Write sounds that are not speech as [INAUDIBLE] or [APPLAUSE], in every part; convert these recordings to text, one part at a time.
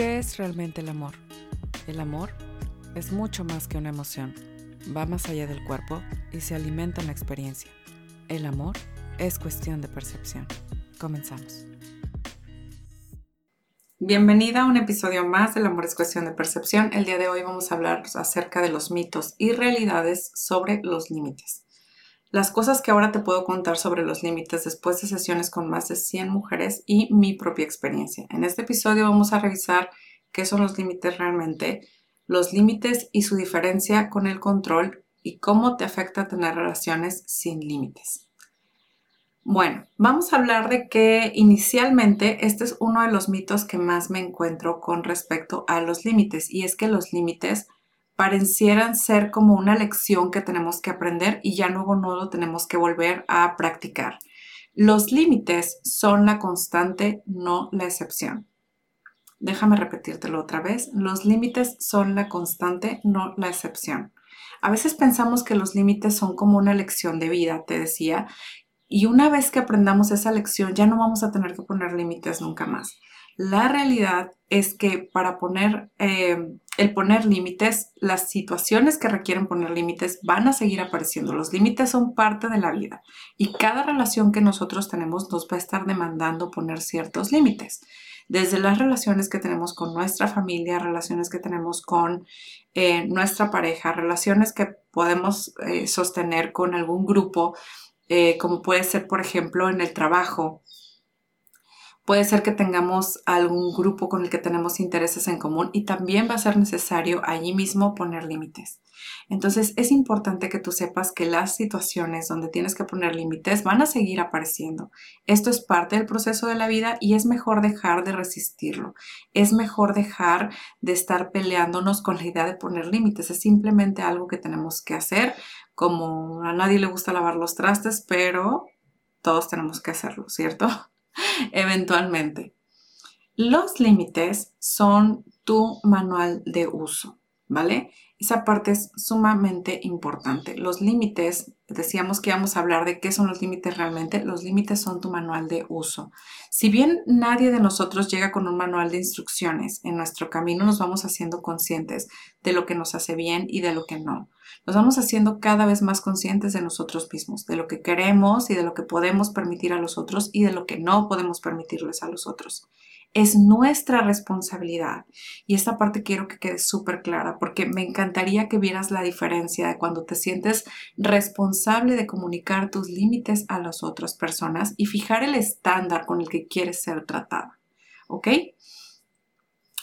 ¿Qué es realmente el amor? El amor es mucho más que una emoción. Va más allá del cuerpo y se alimenta en la experiencia. El amor es cuestión de percepción. Comenzamos. Bienvenida a un episodio más del Amor es cuestión de percepción. El día de hoy vamos a hablar acerca de los mitos y realidades sobre los límites. Las cosas que ahora te puedo contar sobre los límites después de sesiones con más de 100 mujeres y mi propia experiencia. En este episodio vamos a revisar qué son los límites realmente, los límites y su diferencia con el control y cómo te afecta tener relaciones sin límites. Bueno, vamos a hablar de que inicialmente este es uno de los mitos que más me encuentro con respecto a los límites y es que los límites parecieran ser como una lección que tenemos que aprender y ya luego no lo tenemos que volver a practicar. Los límites son la constante, no la excepción. Déjame repetírtelo otra vez. Los límites son la constante, no la excepción. A veces pensamos que los límites son como una lección de vida, te decía, y una vez que aprendamos esa lección ya no vamos a tener que poner límites nunca más. La realidad es que para poner, eh, el poner límites, las situaciones que requieren poner límites van a seguir apareciendo. Los límites son parte de la vida y cada relación que nosotros tenemos nos va a estar demandando poner ciertos límites. Desde las relaciones que tenemos con nuestra familia, relaciones que tenemos con eh, nuestra pareja, relaciones que podemos eh, sostener con algún grupo, como puede ser, por ejemplo, en el trabajo, Puede ser que tengamos algún grupo con el que tenemos intereses en común y también va a ser necesario allí mismo poner límites. Entonces es importante que tú sepas que las situaciones donde tienes que poner límites van a seguir apareciendo. Esto es parte del proceso de la vida y es mejor dejar de resistirlo. Es mejor dejar de estar peleándonos con la idea de poner límites. Es simplemente algo que tenemos que hacer. Como a nadie le gusta lavar los trastes, pero todos tenemos que hacerlo, ¿cierto? [LAUGHS] eventualmente. Los límites son tu manual de uso, ¿vale? Esa parte es sumamente importante. Los límites, decíamos que íbamos a hablar de qué son los límites realmente. Los límites son tu manual de uso. Si bien nadie de nosotros llega con un manual de instrucciones, en nuestro camino nos vamos haciendo conscientes de lo que nos hace bien y de lo que no. Nos vamos haciendo cada vez más conscientes de nosotros mismos, de lo que queremos y de lo que podemos permitir a los otros y de lo que no podemos permitirles a los otros es nuestra responsabilidad. Y esta parte quiero que quede súper clara porque me encantaría que vieras la diferencia de cuando te sientes responsable de comunicar tus límites a las otras personas y fijar el estándar con el que quieres ser tratada. ¿Ok?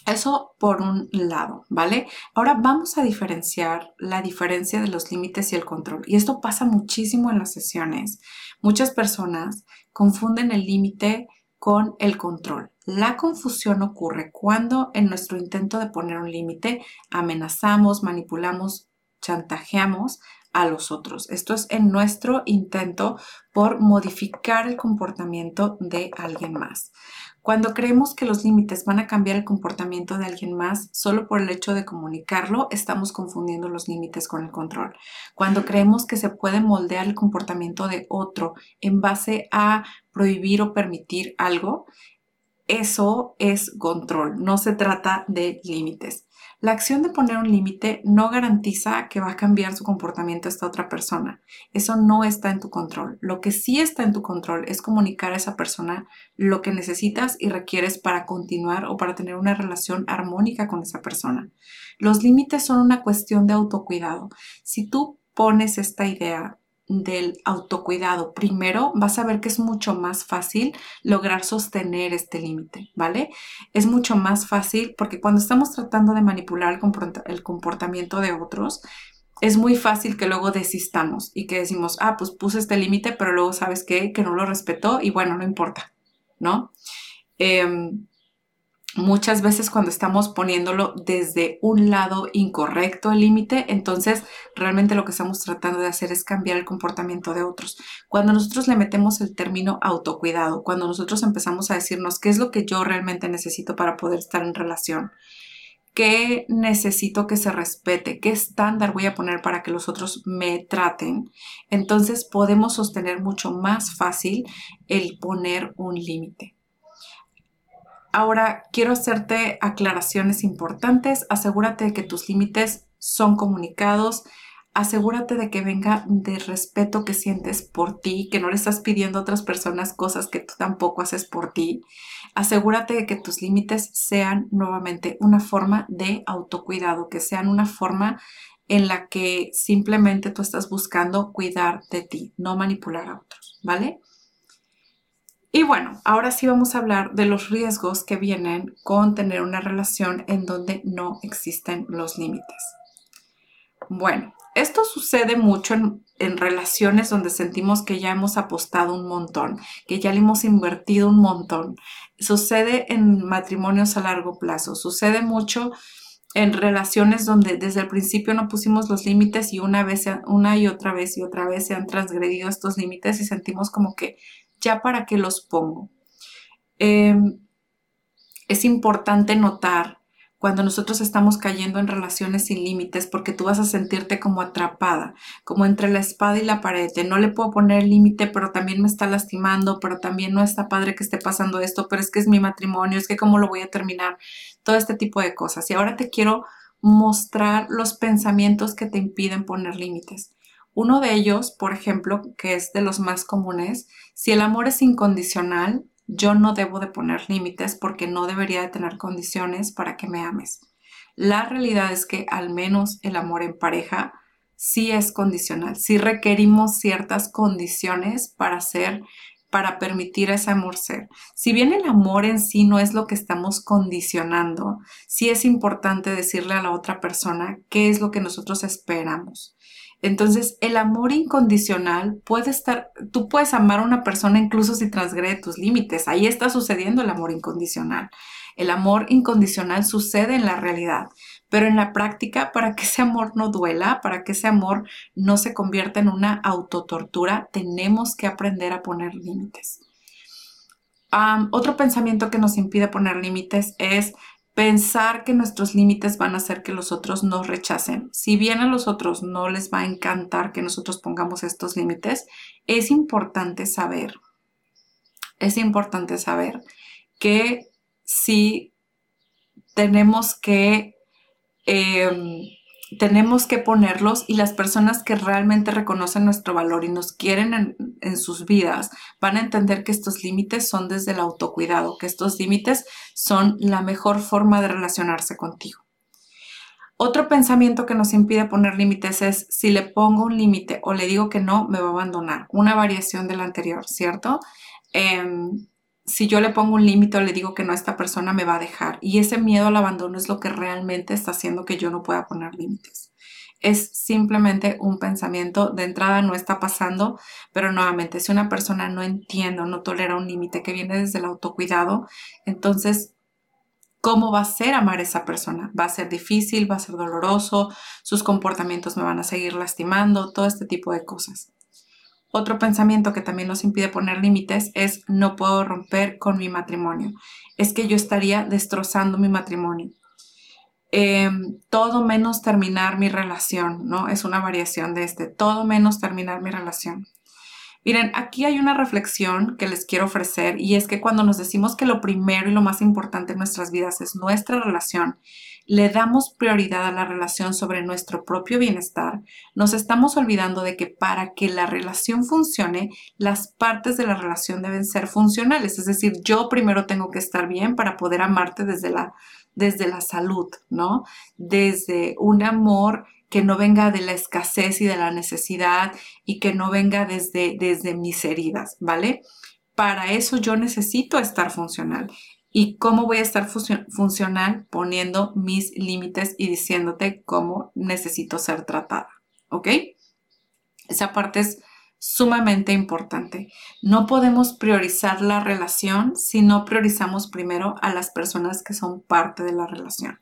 Eso por un lado, ¿vale? Ahora vamos a diferenciar la diferencia de los límites y el control. Y esto pasa muchísimo en las sesiones. Muchas personas confunden el límite con el control. La confusión ocurre cuando en nuestro intento de poner un límite amenazamos, manipulamos, chantajeamos a los otros. Esto es en nuestro intento por modificar el comportamiento de alguien más. Cuando creemos que los límites van a cambiar el comportamiento de alguien más solo por el hecho de comunicarlo, estamos confundiendo los límites con el control. Cuando creemos que se puede moldear el comportamiento de otro en base a prohibir o permitir algo, eso es control, no se trata de límites. La acción de poner un límite no garantiza que va a cambiar su comportamiento esta otra persona. Eso no está en tu control. Lo que sí está en tu control es comunicar a esa persona lo que necesitas y requieres para continuar o para tener una relación armónica con esa persona. Los límites son una cuestión de autocuidado. Si tú pones esta idea del autocuidado, primero vas a ver que es mucho más fácil lograr sostener este límite, ¿vale? Es mucho más fácil porque cuando estamos tratando de manipular el comportamiento de otros, es muy fácil que luego desistamos y que decimos, ah, pues puse este límite, pero luego sabes que no lo respetó y bueno, no importa, ¿no? Em, muchas veces cuando estamos poniéndolo desde un lado incorrecto el límite, entonces realmente lo que estamos tratando de hacer es cambiar el comportamiento de otros. Cuando nosotros le metemos el término autocuidado, cuando nosotros empezamos a decirnos qué es lo que yo realmente necesito para poder estar en relación, qué necesito que se respete, qué estándar voy a poner para que los otros me traten, entonces podemos sostener mucho más fácil el poner un límite. Ahora, quiero hacerte aclaraciones importantes. Asegúrate de que tus límites son comunicados. Asegúrate de que venga de respeto que sientes por ti, que no le estás pidiendo a otras personas cosas que tú tampoco haces por ti. Asegúrate de que tus límites sean nuevamente una forma de autocuidado, que sean una forma en la que simplemente tú estás buscando cuidar de ti, no manipular a otros, ¿vale? Y bueno, ahora sí vamos a hablar de los riesgos que vienen con tener una relación en donde no existen los límites. Bueno, esto sucede mucho en, relaciones donde sentimos que ya hemos apostado un montón, que ya le hemos invertido un montón. Sucede en matrimonios a largo plazo, sucede mucho en relaciones donde desde el principio no pusimos los límites y una vez, una y otra vez y otra vez se han transgredido estos límites y sentimos como que ya para qué los pongo. Em, es importante notar cuando nosotros estamos cayendo en relaciones sin límites porque tú vas a sentirte como atrapada, como entre la espada y la pared. No le puedo poner límite, pero también me está lastimando, pero también no está padre que esté pasando esto, pero es que es mi matrimonio, es que cómo lo voy a terminar, todo este tipo de cosas. Y ahora te quiero mostrar los pensamientos que te impiden poner límites. Uno de ellos, por ejemplo, que es de los más comunes, si el amor es incondicional, yo no debo de poner límites porque no debería de tener condiciones para que me ames. La realidad es que al menos el amor en pareja sí es condicional, sí requerimos ciertas condiciones para ser para permitir ese amor ser. Si bien el amor en sí no es lo que estamos condicionando, sí es importante decirle a la otra persona qué es lo que nosotros esperamos. Entonces, el amor incondicional puede estar, tú puedes amar a una persona incluso si transgrede tus límites. Ahí está sucediendo el amor incondicional. El amor incondicional sucede en la realidad, pero en la práctica, para que ese amor no duela, para que ese amor no se convierta en una autotortura, tenemos que aprender a poner límites. otro pensamiento que nos impide poner límites es pensar que nuestros límites van a hacer que los otros nos rechacen. Si bien a los otros no les va a encantar que nosotros pongamos estos límites, es importante saber, es importante saber que si tenemos que em, tenemos que ponerlos y las personas que realmente reconocen nuestro valor y nos quieren en, sus vidas van a entender que estos límites son desde el autocuidado, que estos límites son la mejor forma de relacionarse contigo. Otro pensamiento que nos impide poner límites es si le pongo un límite o le digo que no, me va a abandonar. Una variación del anterior, ¿cierto? Em, si yo le pongo un límite o le digo que no, esta persona me va a dejar. Y ese miedo al abandono es lo que realmente está haciendo que yo no pueda poner límites. Es simplemente un pensamiento, de entrada no está pasando, pero nuevamente, si una persona no entiende o no tolera un límite que viene desde el autocuidado, entonces, ¿cómo va a ser amar a esa persona? Va a ser difícil, va a ser doloroso, sus comportamientos me van a seguir lastimando, todo este tipo de cosas. Otro pensamiento que también nos impide poner límites es no puedo romper con mi matrimonio. Es que yo estaría destrozando mi matrimonio. Em, todo menos terminar mi relación, ¿no? Es una variación de este, todo menos terminar mi relación. Miren, aquí hay una reflexión que les quiero ofrecer y es que cuando nos decimos que lo primero y lo más importante en nuestras vidas es nuestra relación le damos prioridad a la relación sobre nuestro propio bienestar, nos estamos olvidando de que para que la relación funcione, las partes de la relación deben ser funcionales. Es decir, yo primero tengo que estar bien para poder amarte desde la, desde la salud, ¿no? Desde un amor que no venga de la escasez y de la necesidad y que no venga desde, desde mis heridas, ¿vale? Para eso yo necesito estar funcional. ¿Y cómo voy a estar funcional poniendo mis límites y diciéndote cómo necesito ser tratada? ¿Ok? Esa parte es sumamente importante. No podemos priorizar la relación si no priorizamos primero a las personas que son parte de la relación.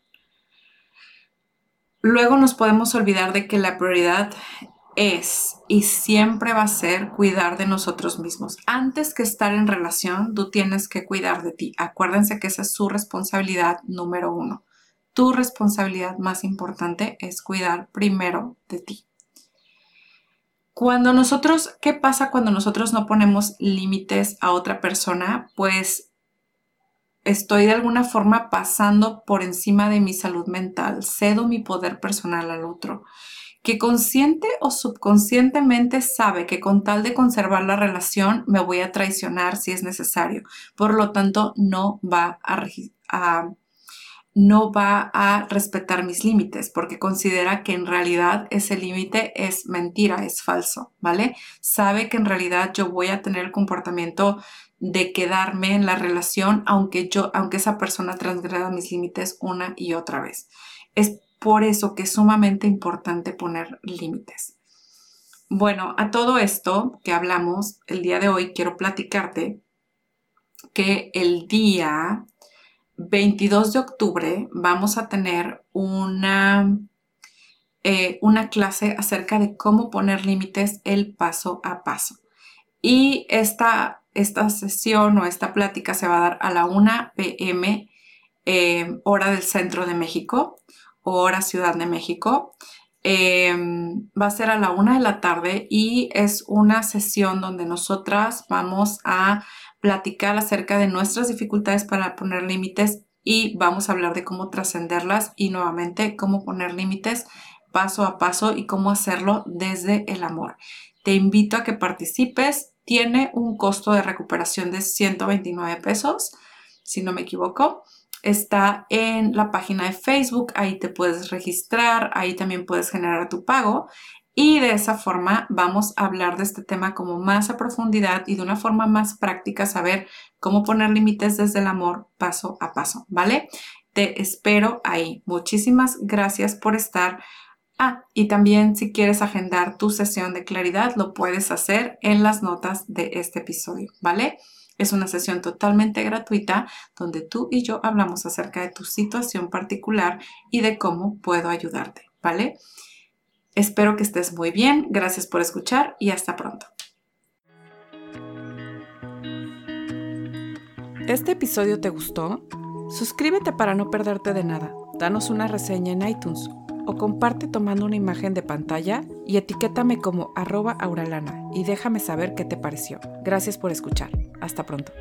Luego nos podemos olvidar de que la prioridad es y siempre va a ser cuidar de nosotros mismos. Antes que estar en relación, tú tienes que cuidar de ti. Acuérdense que esa es su responsabilidad número uno. Tu responsabilidad más importante es cuidar primero de ti. Cuando nosotros, ¿qué pasa cuando nosotros no ponemos límites a otra persona? Pues estoy de alguna forma pasando por encima de mi salud mental, cedo mi poder personal al otro, que consciente o subconscientemente sabe que con tal de conservar la relación me voy a traicionar si es necesario. Por lo tanto, no va a, no va a respetar mis límites porque considera que en realidad ese límite es mentira, es falso, ¿vale? Sabe que en realidad yo voy a tener el comportamiento de quedarme en la relación aunque yo aunque esa persona transgreda mis límites una y otra vez. Es por eso que es sumamente importante poner límites. Bueno, a todo esto que hablamos el día de hoy, quiero platicarte que el día 22 de octubre vamos a tener una, eh, una clase acerca de cómo poner límites el paso a paso. Y esta, esta sesión o esta plática se va a dar a la 1 pm eh, hora del centro de México hora Ciudad de México. Em, va a ser a la una de la tarde y es una sesión donde nosotras vamos a platicar acerca de nuestras dificultades para poner límites y vamos a hablar de cómo trascenderlas y nuevamente cómo poner límites paso a paso y cómo hacerlo desde el amor. Te invito a que participes. Tiene un costo de recuperación de 129 pesos, si no me equivoco está en la página de Facebook, ahí te puedes registrar, ahí también puedes generar tu pago y de esa forma vamos a hablar de este tema como más a profundidad y de una forma más práctica, saber cómo poner límites desde el amor paso a paso, ¿vale? Te espero ahí. Muchísimas gracias por estar. Ah, y también si quieres agendar tu sesión de claridad, lo puedes hacer en las notas de este episodio, ¿vale? Es una sesión totalmente gratuita donde tú y yo hablamos acerca de tu situación particular y de cómo puedo ayudarte, ¿vale? Espero que estés muy bien, gracias por escuchar y hasta pronto. ¿Este episodio te gustó? Suscríbete para no perderte de nada. Danos una reseña en iTunes o comparte tomando una imagen de pantalla y etiquétame como arroba auralana y déjame saber qué te pareció. Gracias por escuchar. Hasta pronto.